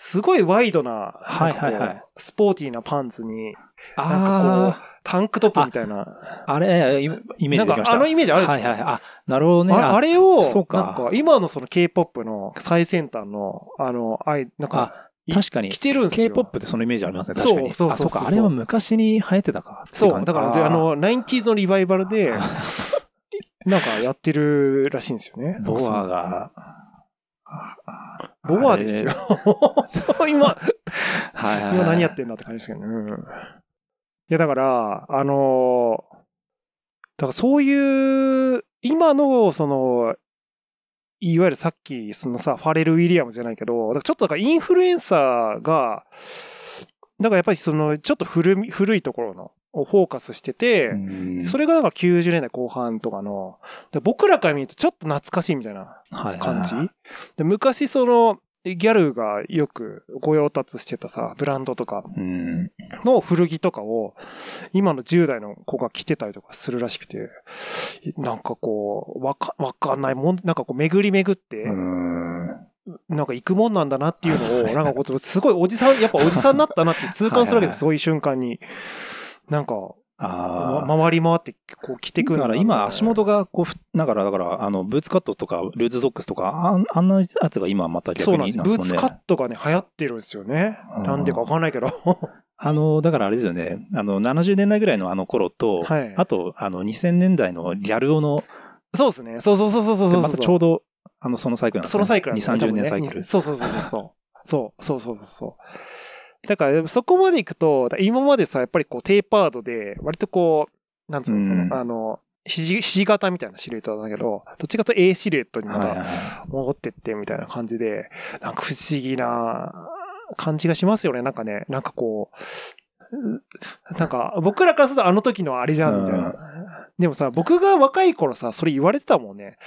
すごいワイドな、はいはいはいスポーティーなパンツに、なんかあタンクトップみたいな。あ、あれ、イイメージできました。あのイメージあるでしょ？はいはい。あ、なるほどね。ああれを、なんか今のその K-POP の最先端の、あの、あい、なんか、確かに。着てるんですよ K-POP ってそのイメージありますね。確かに。そうそうそうそうあ、れは昔に流行ってたか。そう、だからで、ああー、の、90s のリバイバルで、なんかやってるらしいんですよね。ボアが、ボアですよ。今、はいはいはい。今何やってんだって感じですけどね。うん。いや、だから、あのーだからそういう、今の、その、いわゆるさっき、そのさ、ファレル・ウィリアムズじゃないけど、だからちょっとだからインフルエンサーが、だからやっぱりその、ちょっと古み古いところの、をフォーカスしてて、うんそれがなんか90年代後半とかの、で僕らから見るとちょっと懐かしいみたいなはい感じで昔その、ギャルがよく御用達してたさ、ブランドとかうん。の古着とかを、今の10代の子が着てたりとかするらしくて、なんかこう、わか、わかんないもん、なんかこう巡り巡って、うん。なんか行くもんなんだなっていうのを、なんかこう、すごいおじさん、やっぱおじさんになったなって痛感するわけです、そういう瞬間に。なんか、あま回り回ってこう着てあ。くるんだから今足元がこうふ、だから、だから、あの、ブーツカットとか、ルーズソックスとか、あんなやつが今また逆。になんですね。ブーツカットがね、流行ってるんですよね。うんなんでかわかんないけど。(laughs) あの、だからあれですよね。あの、70年代ぐらいのあの頃と、はいあと、あの、2000年代のギャル男の、そうですね。そうそうそうそうそうそう。またちょうど、あの、そのサイクルなんですね。そのサイクルなんです2、30ね多分ね年サイクル。そうそうそうそうそう。そうそうそうそう。だから、そこまで行くと、今までさ、やっぱりこう、テーパードで、割とこう、なんつうの、そうんの、あの、ひじ型みたいなシルエットなんだけど、どっちかと A シルエットにまだはいはいはい戻ってってみたいな感じで、なんか不思議な感じがしますよね。なんかね、なんかこう、うなんか僕らからするとあの時のあれじゃんみたいな。でもさ、僕が若い頃さ、それ言われてたもんね。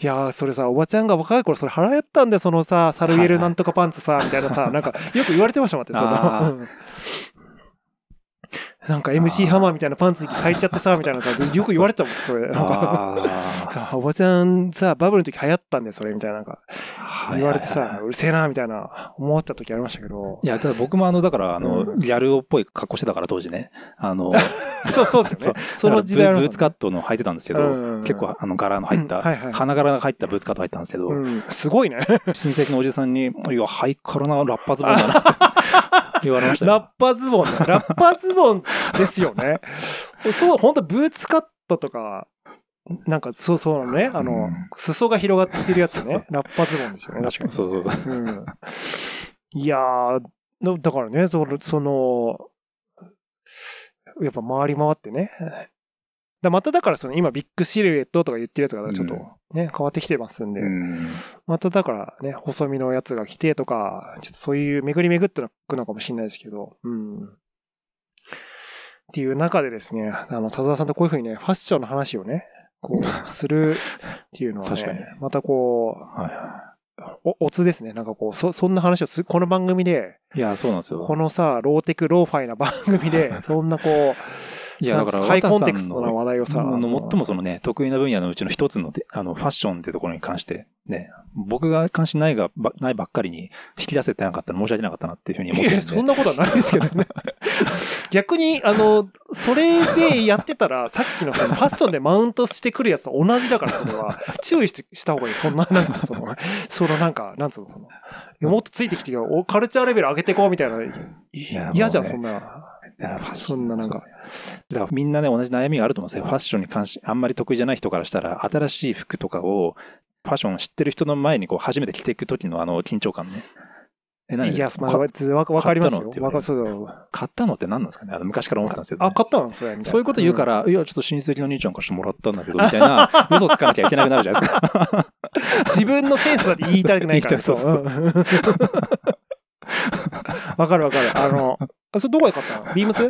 いやー、それさ、おばちゃんが若い頃それ払ったんだよ、そのさ、サルエルなんとかパンツさ、みたいなさ、(laughs) なんかよく言われてましたもんって、その。うんなんか MC ハマーみたいなパンツ履いちゃってさ、みたいなさ、(laughs) よく言われてたもん、それ。さおばちゃんさ、バブルの時流行ったんだよ、それ、みたいな、なんか、あ言われてはいはいさ、うるせえな、みたいな、思った時ありましたけどい。や、ただ僕もあの、だから、あの、うんギャル男っぽい格好してたから当時ね。あの、(laughs) そう、そうですよね。その時代のブブーツカットの履いてたんですけど、うん結構あの柄の入った、うんはいはい花柄が入ったブーツカット入ったんですけど、うん、すごいね。親戚のおじさんに、いや、ハイカラなラッパズボンだな (laughs) 言われましたよ。ラッパズボンね。ラッパズボンですよね。そう、本当ブーツカットとか、なんか、そうそうね、あの、うん裾が広がってるやつね。そうそうラッパズボンですよね、確かに。そうそうそう。うん。いやー、のだからね、その、その、やっぱ回り回ってね。だまただからその今ビッグシルエットとか言ってるやつがちょっとね、変わってきてますんで、うんまただからね、細身のやつが来てとか、ちょっとそういう巡り巡ってくのかもしれないですけど、うん。っていう中でですね、あの、田沢さんとこういうふうにね、ファッションの話をね、こう、(laughs) するっていうのは確かにね、またこはいはう、お、おつですね。なんかこう、そ、そんな話をす、この番組で、い。いや、そうなんですよ。このさ、ローテク、ローファイな番組で、(laughs) そんなこう、いや、だから、ハイコンテクストな話題をさ、の最もそのね、得意な分野のうちの一つので、あの、ファッションってところに関して、ね、僕が関心ないが、ばないばっかりに引き出せてなかったら申し訳なかったなっていうふうに思ってるんいや、そんで。なことはないですけどね。(laughs) 逆に、あの、それでやってたら、さっきのそのファッションでマウントしてくるやつと同じだから、それは。注意してした方がいい。そんな、なんか、その、そのなんか、なんつうの、その、もっとついてきてよ、おカルチャーレベル上げてこうみたいな。や嫌じゃん、そんな。いやファッションそんななんか。だからみんなね、同じ悩みがあると思うんですよ。ファッションに関し、あんまり得意じゃない人からしたら、新しい服とかを、ファッションを知ってる人の前にこう初めて着ていく時のあの緊張感ね。え、何いや、まあ、かわわかりますよ買ったのって。言わかそうだ買ったのって何なんですかね？あの昔から思ってたんですけど、あ、ね。買ったのそれみたいな。そういうこと言うから、いや、ちょっと親戚の兄ちゃんからしてもらったんだけど、みたいな、(laughs) 嘘つかなきゃいけなくなるじゃないですか。うん自分のセンスだって言いたくないから。(laughs) そうそううんわかるわかる。あの、あそれどこで買ったの？ビームス？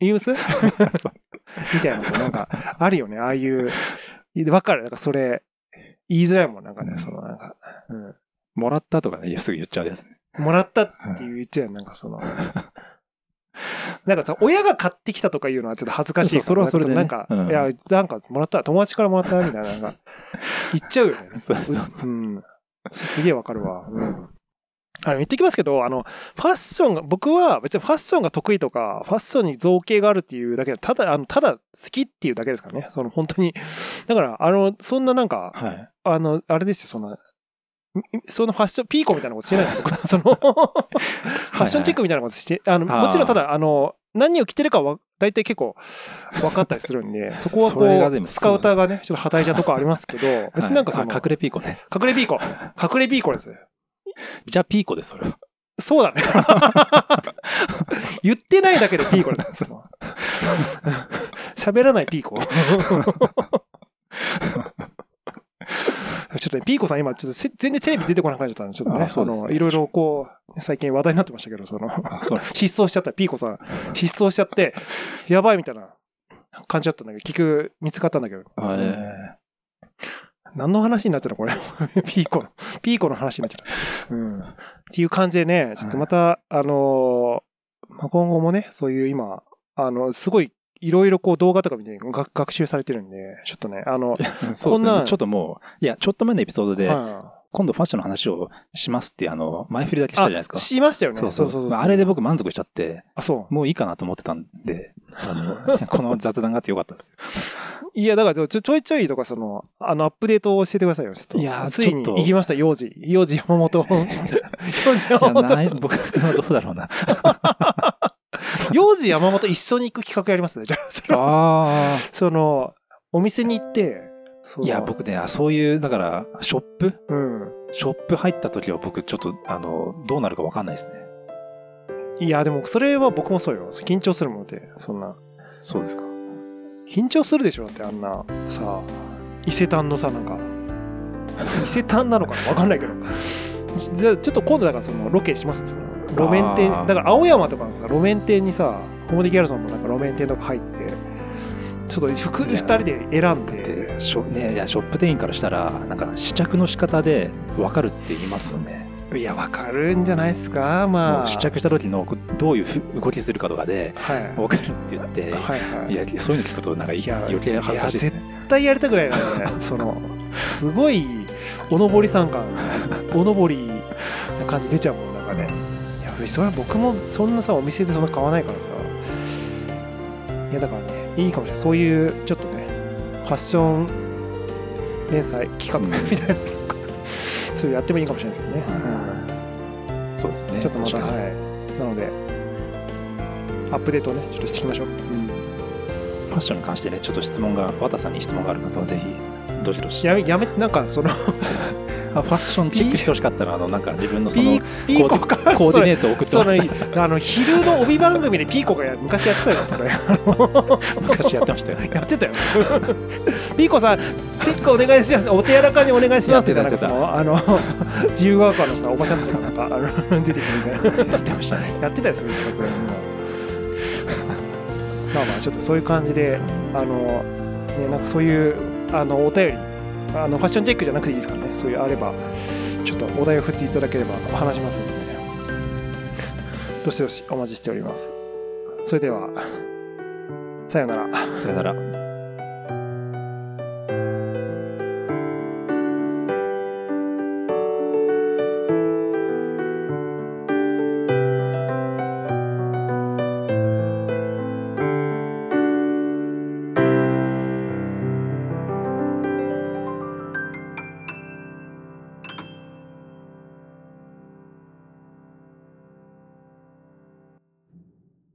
ビームスみたいなのなんか、(laughs) あるよね。ああいう、わかる。なんかそれ、言いづらいもん。なんかね、そのなんか、うんもらったとかね、すぐ言っちゃうやつね。もらったって言っちゃうなんかその、なんかさ、親が買ってきたとかいうのはちょっと恥ずかしい。それはそれでねなんか、うんいや、なんかもらった、友達からもらったみたいな、なんか、(laughs) 言っちゃうよね。(laughs) そうそうそううん。すすげえわかるわ。うん。あの、言ってきますけど、あの、ファッションが、僕は別にファッションが得意とか、ファッションに造形があるっていうだけで、ただ、あの、ただ好きっていうだけですからね。その、本当に。だから、あの、そんななんか、はい。あの、あれですよ、そんな、そのファッション、ピーコみたいなことしてないです僕その、(laughs) ファッションチェックみたいなことして、あの、もちろんただ、あの、何を着てるかは、大体結構分かったりするんで、(laughs) そこはこう、スカウターがね、ちょっと働いちゃうとこありますけど、別になんかその、隠れピーコね。隠れピーコ。(laughs) 隠れピーコです。じゃあピーコです、それは。そうだね。言ってないだけでピーコです。その喋らないピーコ。ちょっとね、ピーコさん今、ちょっとせ全然テレビ出てこなくなっちゃったんで、ちょっとね、あそのいろいろこう、最近話題になってましたけど、その。失踪しちゃった、ピーコさん、失踪しちゃって、やばいみたいな感じだったんだけど、結局見つかったんだけど、え何の話になってるのこれ？(laughs) ピーコの、ピーコの話になっちゃった。うん。っていう感じでね、ちょっとまた、あのーまあ、今後もね、そういう今、あの、すごい、いろいろこう動画とか見て学学習されてるんで、ちょっとね、あの、ーそうこんな。ちょっともう、いや、ちょっと前のエピソードで、は今度ファッションの話をしますっていう、あの、前振りだけいしたじゃないですかあ。しましたよね。そうそうそうまああれで僕満足しちゃって、あ、そう。もういいかなと思ってたんで、あの、(laughs) この雑談があってよかったですよ。いや、だからちょ、ちょいちょいとか、その、あの、アップデートを教えてくださいよ、ちょっと。いやーついに行きました、幼児。幼児山本。(laughs) 幼児山本。ない僕はどうだろうな。(laughs) 幼児山本一緒に行く企画やりますね。じゃあ、その、あそのお店に行って、いや、僕ね、あそういう、だから、ショップ？うん。ショップ入った時は僕、ちょっと、あの、どうなるかわかんないですね。いや、でもそれは僕もそうよ。緊張するもんで、そんな。そうですか。緊張するでしょだってあんな、さ、伊勢丹のさ、なんか、伊勢丹なのかなわかんないけど。じゃあちょっと今度だからそのロケしますその。路面店だから青山とかのさ路面店にさコモディギャルソンもなんか路面店とか入ってちょっと服いや。2人で選んで。で、ショ,、ね、いやショップ店員からしたら、なんか試着の仕方で分かるって言いますもんね。いや、わかるんじゃないですか、まあ。試着した時のどういうふ動きするかとかではい。分かるって言って、はいはいいやそういうの聞くとなんかいいや余計恥ずかしいですね。絶対やりたくないな、ね、その、すごい、おのぼりさん感、おのぼりな感じ出ちゃうもん、なんかね。いや、それは僕もそんなさ、お店でそんな買わないからさ。いや、だからね、いいかもしれない。そういう、ちょっとね、ファッション連載企画うんみたいな、いうやってもいいかもしれないですけどね。そうですね。ちょっとまた、はい。なので、アップデートをね、ちょっとしていきましょう。ファッションに関してね、ちょっと質問が、和田さんに質問がある方はぜひ、どしどし。やめ、やめ、なんか、その、(laughs) あファッションチェックしてほしかったら、あの、なんか自分のそのピー、ピーコーディネートを送ってそもらあの昼の帯番組でピーコがや昔やってたよそれた (laughs) 昔やってましたよね。(laughs) やってたよピーコさんチェックお願いします。お手柔らかにお願いしますみたいなあの (laughs) 自由が丘のさおばちゃんたちがなんかあの出てくるみたいなやってましたね。(laughs) やってたよそういう企画まあまあちょっとそういう感じであのねなんかそういうあのお便りあのファッションチェックじゃなくていいですからね。そういうあればちょっとお題を振っていただければ話しますのでね。どしどしお待ちしております。それではさようなら。さよなら。